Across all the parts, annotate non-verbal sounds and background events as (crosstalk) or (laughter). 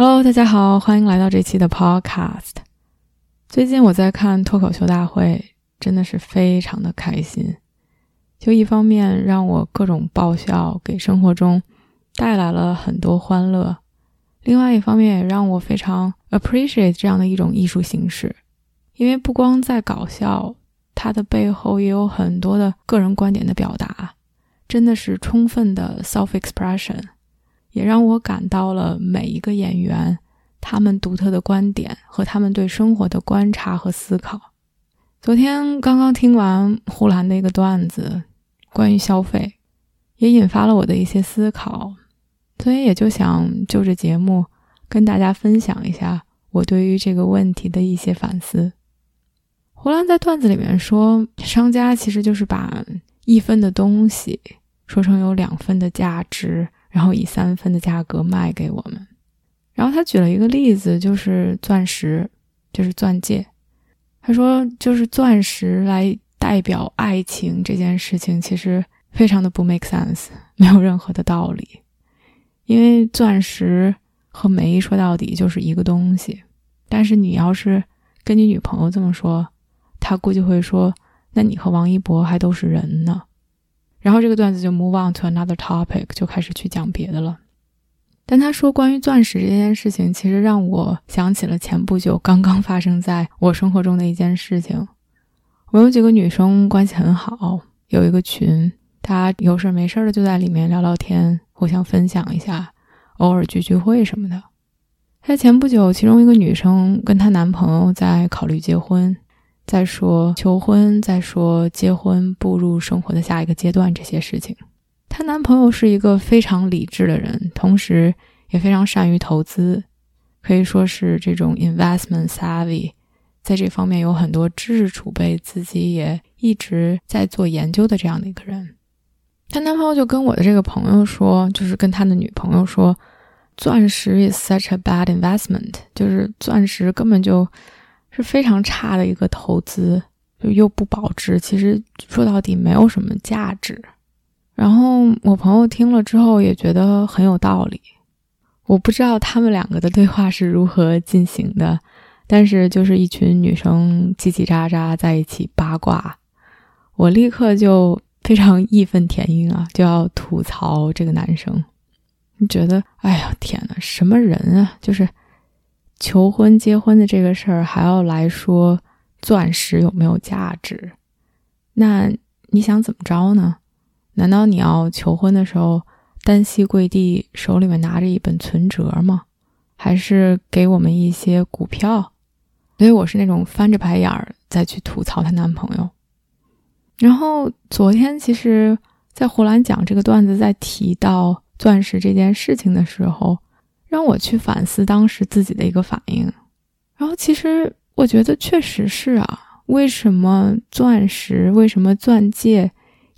Hello，大家好，欢迎来到这期的 Podcast。最近我在看脱口秀大会，真的是非常的开心。就一方面让我各种爆笑，给生活中带来了很多欢乐；另外一方面也让我非常 appreciate 这样的一种艺术形式，因为不光在搞笑，它的背后也有很多的个人观点的表达，真的是充分的 self expression。也让我感到了每一个演员他们独特的观点和他们对生活的观察和思考。昨天刚刚听完呼兰的一个段子，关于消费，也引发了我的一些思考，所以也就想就着节目跟大家分享一下我对于这个问题的一些反思。胡兰在段子里面说，商家其实就是把一分的东西说成有两分的价值。然后以三分的价格卖给我们。然后他举了一个例子，就是钻石，就是钻戒。他说，就是钻石来代表爱情这件事情，其实非常的不 make sense，没有任何的道理。因为钻石和煤说到底就是一个东西。但是你要是跟你女朋友这么说，她估计会说：“那你和王一博还都是人呢。”然后这个段子就 move on to another topic，就开始去讲别的了。但他说关于钻石这件事情，其实让我想起了前不久刚刚发生在我生活中的一件事情。我有几个女生关系很好，有一个群，大家有事没事的就在里面聊聊天，互相分享一下，偶尔聚聚会什么的。在前不久，其中一个女生跟她男朋友在考虑结婚。再说求婚，再说结婚，步入生活的下一个阶段，这些事情，她男朋友是一个非常理智的人，同时也非常善于投资，可以说是这种 investment savvy，在这方面有很多知识储备，自己也一直在做研究的这样的一个人。她男朋友就跟我的这个朋友说，就是跟他的女朋友说，钻石 is such a bad investment，就是钻石根本就。是非常差的一个投资，就又不保值，其实说到底没有什么价值。然后我朋友听了之后也觉得很有道理。我不知道他们两个的对话是如何进行的，但是就是一群女生叽叽喳喳在一起八卦，我立刻就 (laughs) 非常义愤填膺啊，就要吐槽这个男生。你觉得，哎呀天呐，什么人啊，就是。求婚、结婚的这个事儿，还要来说钻石有没有价值？那你想怎么着呢？难道你要求婚的时候单膝跪地，手里面拿着一本存折吗？还是给我们一些股票？所以我是那种翻着白眼儿再去吐槽她男朋友。然后昨天其实，在胡兰讲这个段子，在提到钻石这件事情的时候。让我去反思当时自己的一个反应，然后其实我觉得确实是啊，为什么钻石，为什么钻戒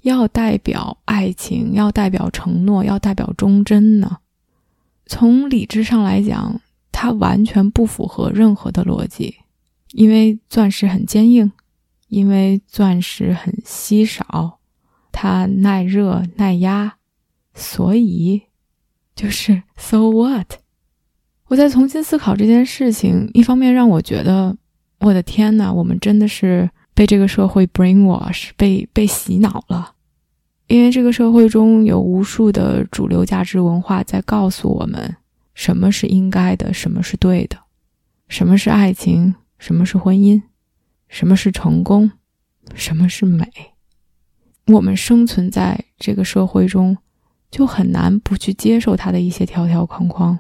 要代表爱情，要代表承诺，要代表忠贞呢？从理智上来讲，它完全不符合任何的逻辑，因为钻石很坚硬，因为钻石很稀少，它耐热耐压，所以。就是 so what？我在重新思考这件事情，一方面让我觉得，我的天呐，我们真的是被这个社会 brainwash，被被洗脑了。因为这个社会中有无数的主流价值文化在告诉我们，什么是应该的，什么是对的，什么是爱情，什么是婚姻，什么是成功，什么是美。我们生存在这个社会中。就很难不去接受他的一些条条框框。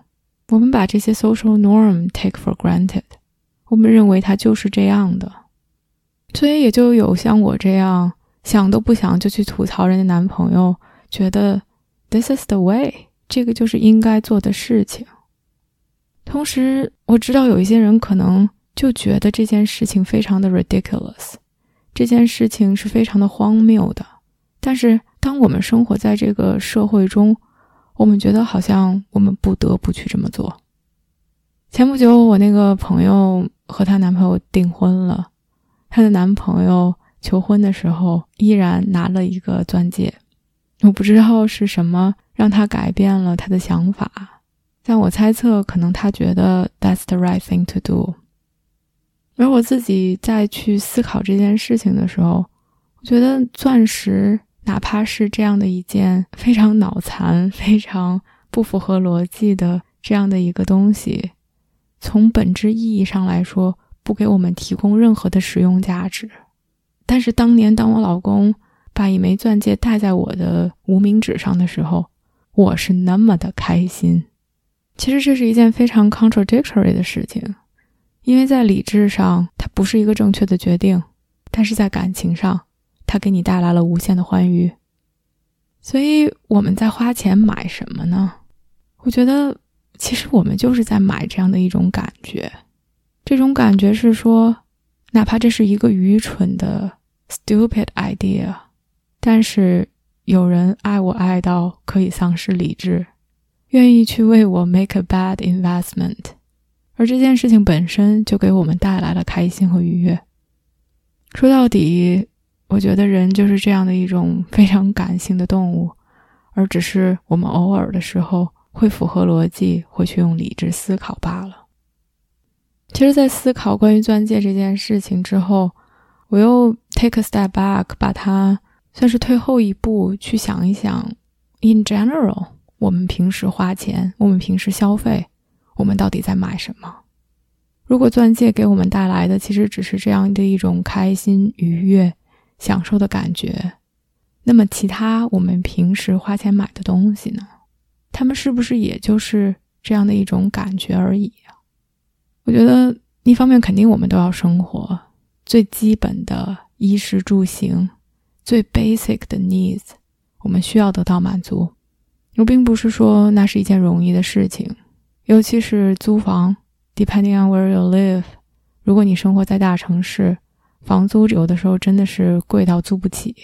我们把这些 social norm take for granted，我们认为他就是这样的，所以也就有像我这样想都不想就去吐槽人家男朋友，觉得 this is the way，这个就是应该做的事情。同时，我知道有一些人可能就觉得这件事情非常的 ridiculous，这件事情是非常的荒谬的。但是，当我们生活在这个社会中，我们觉得好像我们不得不去这么做。前不久，我那个朋友和她男朋友订婚了，她的男朋友求婚的时候依然拿了一个钻戒。我不知道是什么让他改变了他的想法，但我猜测，可能他觉得 that's the right thing to do。而我自己在去思考这件事情的时候，我觉得钻石哪怕是这样的一件非常脑残、非常不符合逻辑的这样的一个东西。从本质意义上来说，不给我们提供任何的实用价值。但是当年，当我老公把一枚钻戒戴在我的无名指上的时候，我是那么的开心。其实这是一件非常 contradictory 的事情，因为在理智上它不是一个正确的决定，但是在感情上，它给你带来了无限的欢愉。所以我们在花钱买什么呢？我觉得。其实我们就是在买这样的一种感觉，这种感觉是说，哪怕这是一个愚蠢的 stupid idea，但是有人爱我爱到可以丧失理智，愿意去为我 make a bad investment，而这件事情本身就给我们带来了开心和愉悦。说到底，我觉得人就是这样的一种非常感性的动物，而只是我们偶尔的时候。会符合逻辑，会去用理智思考罢了。其实，在思考关于钻戒这件事情之后，我又 take a step back，把它算是退后一步去想一想：in general，我们平时花钱，我们平时消费，我们到底在买什么？如果钻戒给我们带来的其实只是这样的一种开心、愉悦、享受的感觉，那么其他我们平时花钱买的东西呢？他们是不是也就是这样的一种感觉而已啊？我觉得一方面肯定我们都要生活，最基本的衣食住行，最 basic 的 needs，我们需要得到满足。我并不是说那是一件容易的事情，尤其是租房，depending on where you live，如果你生活在大城市，房租有的时候真的是贵到租不起。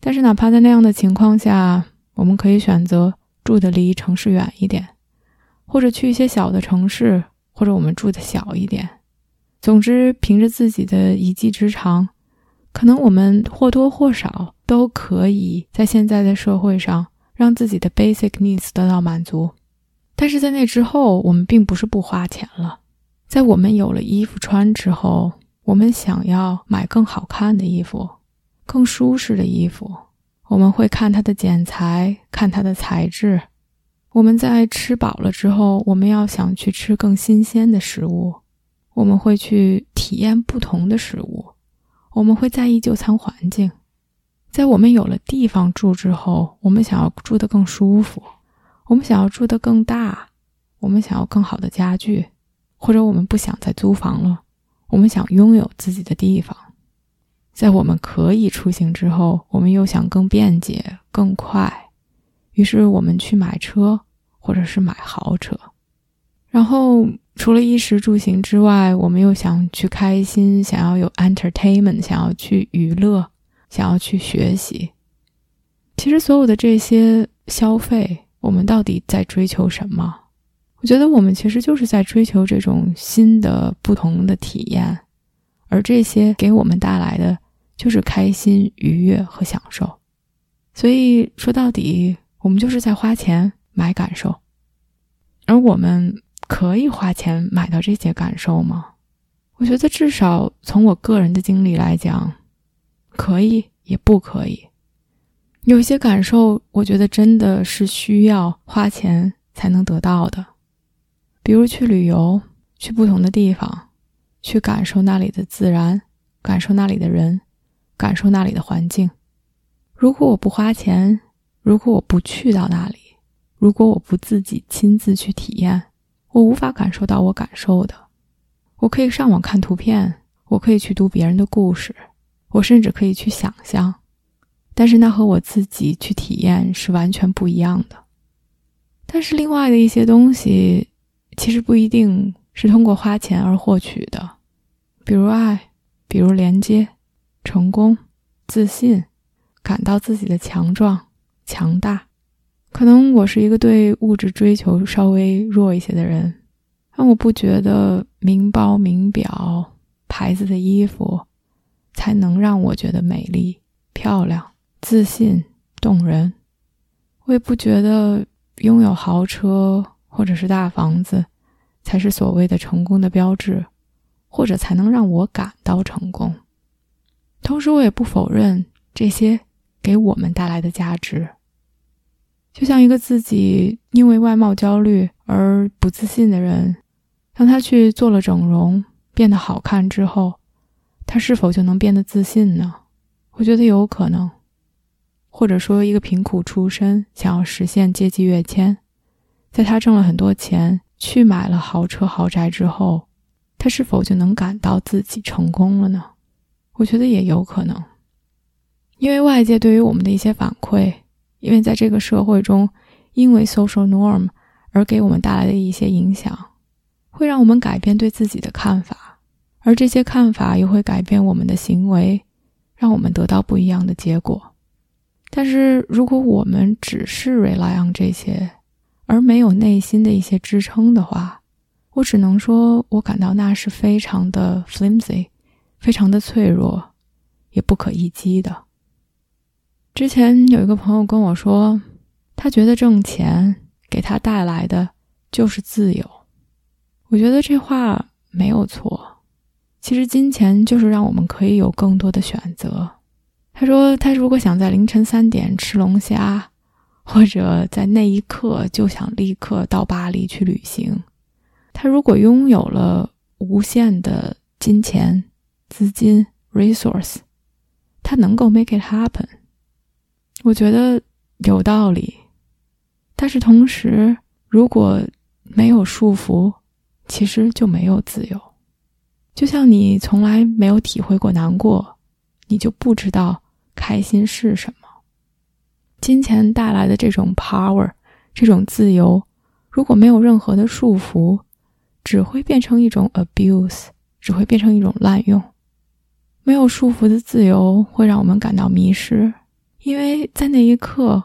但是哪怕在那样的情况下，我们可以选择。住的离城市远一点，或者去一些小的城市，或者我们住的小一点。总之，凭着自己的一技之长，可能我们或多或少都可以在现在的社会上让自己的 basic needs 得到满足。但是在那之后，我们并不是不花钱了。在我们有了衣服穿之后，我们想要买更好看的衣服，更舒适的衣服。我们会看它的剪裁，看它的材质。我们在吃饱了之后，我们要想去吃更新鲜的食物。我们会去体验不同的食物。我们会在意就餐环境。在我们有了地方住之后，我们想要住得更舒服，我们想要住得更大，我们想要更好的家具，或者我们不想再租房了，我们想拥有自己的地方。在我们可以出行之后，我们又想更便捷、更快，于是我们去买车，或者是买豪车。然后除了衣食住行之外，我们又想去开心，想要有 entertainment，想要去娱乐，想要去学习。其实所有的这些消费，我们到底在追求什么？我觉得我们其实就是在追求这种新的、不同的体验，而这些给我们带来的。就是开心、愉悦和享受，所以说到底，我们就是在花钱买感受。而我们可以花钱买到这些感受吗？我觉得至少从我个人的经历来讲，可以也不可以。有些感受，我觉得真的是需要花钱才能得到的，比如去旅游，去不同的地方，去感受那里的自然，感受那里的人。感受那里的环境。如果我不花钱，如果我不去到那里，如果我不自己亲自去体验，我无法感受到我感受的。我可以上网看图片，我可以去读别人的故事，我甚至可以去想象，但是那和我自己去体验是完全不一样的。但是另外的一些东西，其实不一定是通过花钱而获取的，比如爱，比如连接，成功，自信，感到自己的强壮、强大。可能我是一个对物质追求稍微弱一些的人，但我不觉得名包、名表、牌子的衣服才能让我觉得美丽、漂亮、自信、动人。我也不觉得拥有豪车或者是大房子才是所谓的成功的标志，或者才能让我感到成功。同时，我也不否认这些给我们带来的价值。就像一个自己因为外貌焦虑而不自信的人，当他去做了整容，变得好看之后，他是否就能变得自信呢？我觉得有可能。或者说，一个贫苦出身想要实现阶级跃迁，在他挣了很多钱去买了豪车豪宅之后，他是否就能感到自己成功了呢？我觉得也有可能，因为外界对于我们的一些反馈。因为在这个社会中，因为 social norm 而给我们带来的一些影响，会让我们改变对自己的看法，而这些看法又会改变我们的行为，让我们得到不一样的结果。但是，如果我们只是 rely on 这些，而没有内心的一些支撑的话，我只能说，我感到那是非常的 flimsy，非常的脆弱，也不可一击的。之前有一个朋友跟我说，他觉得挣钱给他带来的就是自由。我觉得这话没有错。其实金钱就是让我们可以有更多的选择。他说，他如果想在凌晨三点吃龙虾，或者在那一刻就想立刻到巴黎去旅行，他如果拥有了无限的金钱、资金、resource，他能够 make it happen。我觉得有道理，但是同时，如果没有束缚，其实就没有自由。就像你从来没有体会过难过，你就不知道开心是什么。金钱带来的这种 power，这种自由，如果没有任何的束缚，只会变成一种 abuse，只会变成一种滥用。没有束缚的自由会让我们感到迷失。因为在那一刻，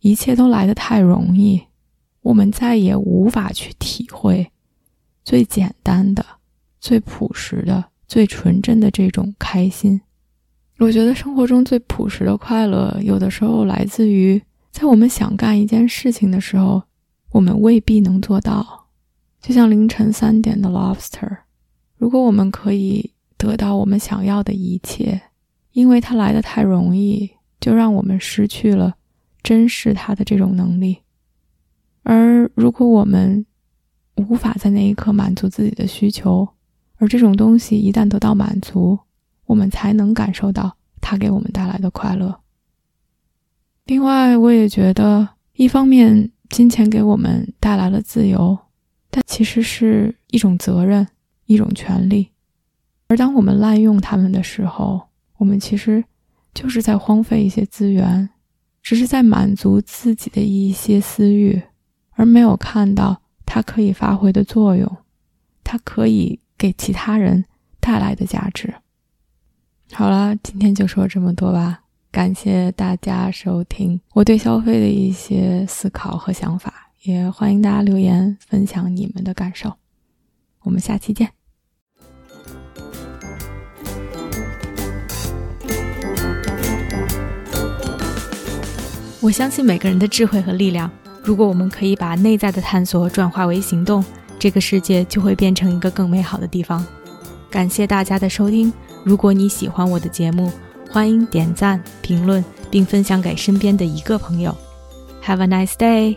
一切都来得太容易，我们再也无法去体会最简单的、最朴实的、最纯真的这种开心。我觉得生活中最朴实的快乐，有的时候来自于在我们想干一件事情的时候，我们未必能做到。就像凌晨三点的 lobster，如果我们可以得到我们想要的一切，因为它来的太容易。就让我们失去了珍视它的这种能力，而如果我们无法在那一刻满足自己的需求，而这种东西一旦得到满足，我们才能感受到它给我们带来的快乐。另外，我也觉得，一方面金钱给我们带来了自由，但其实是一种责任，一种权利。而当我们滥用它们的时候，我们其实。就是在荒废一些资源，只是在满足自己的一些私欲，而没有看到它可以发挥的作用，它可以给其他人带来的价值。好了，今天就说这么多吧，感谢大家收听我对消费的一些思考和想法，也欢迎大家留言分享你们的感受。我们下期见。我相信每个人的智慧和力量。如果我们可以把内在的探索转化为行动，这个世界就会变成一个更美好的地方。感谢大家的收听。如果你喜欢我的节目，欢迎点赞、评论并分享给身边的一个朋友。Have a nice day.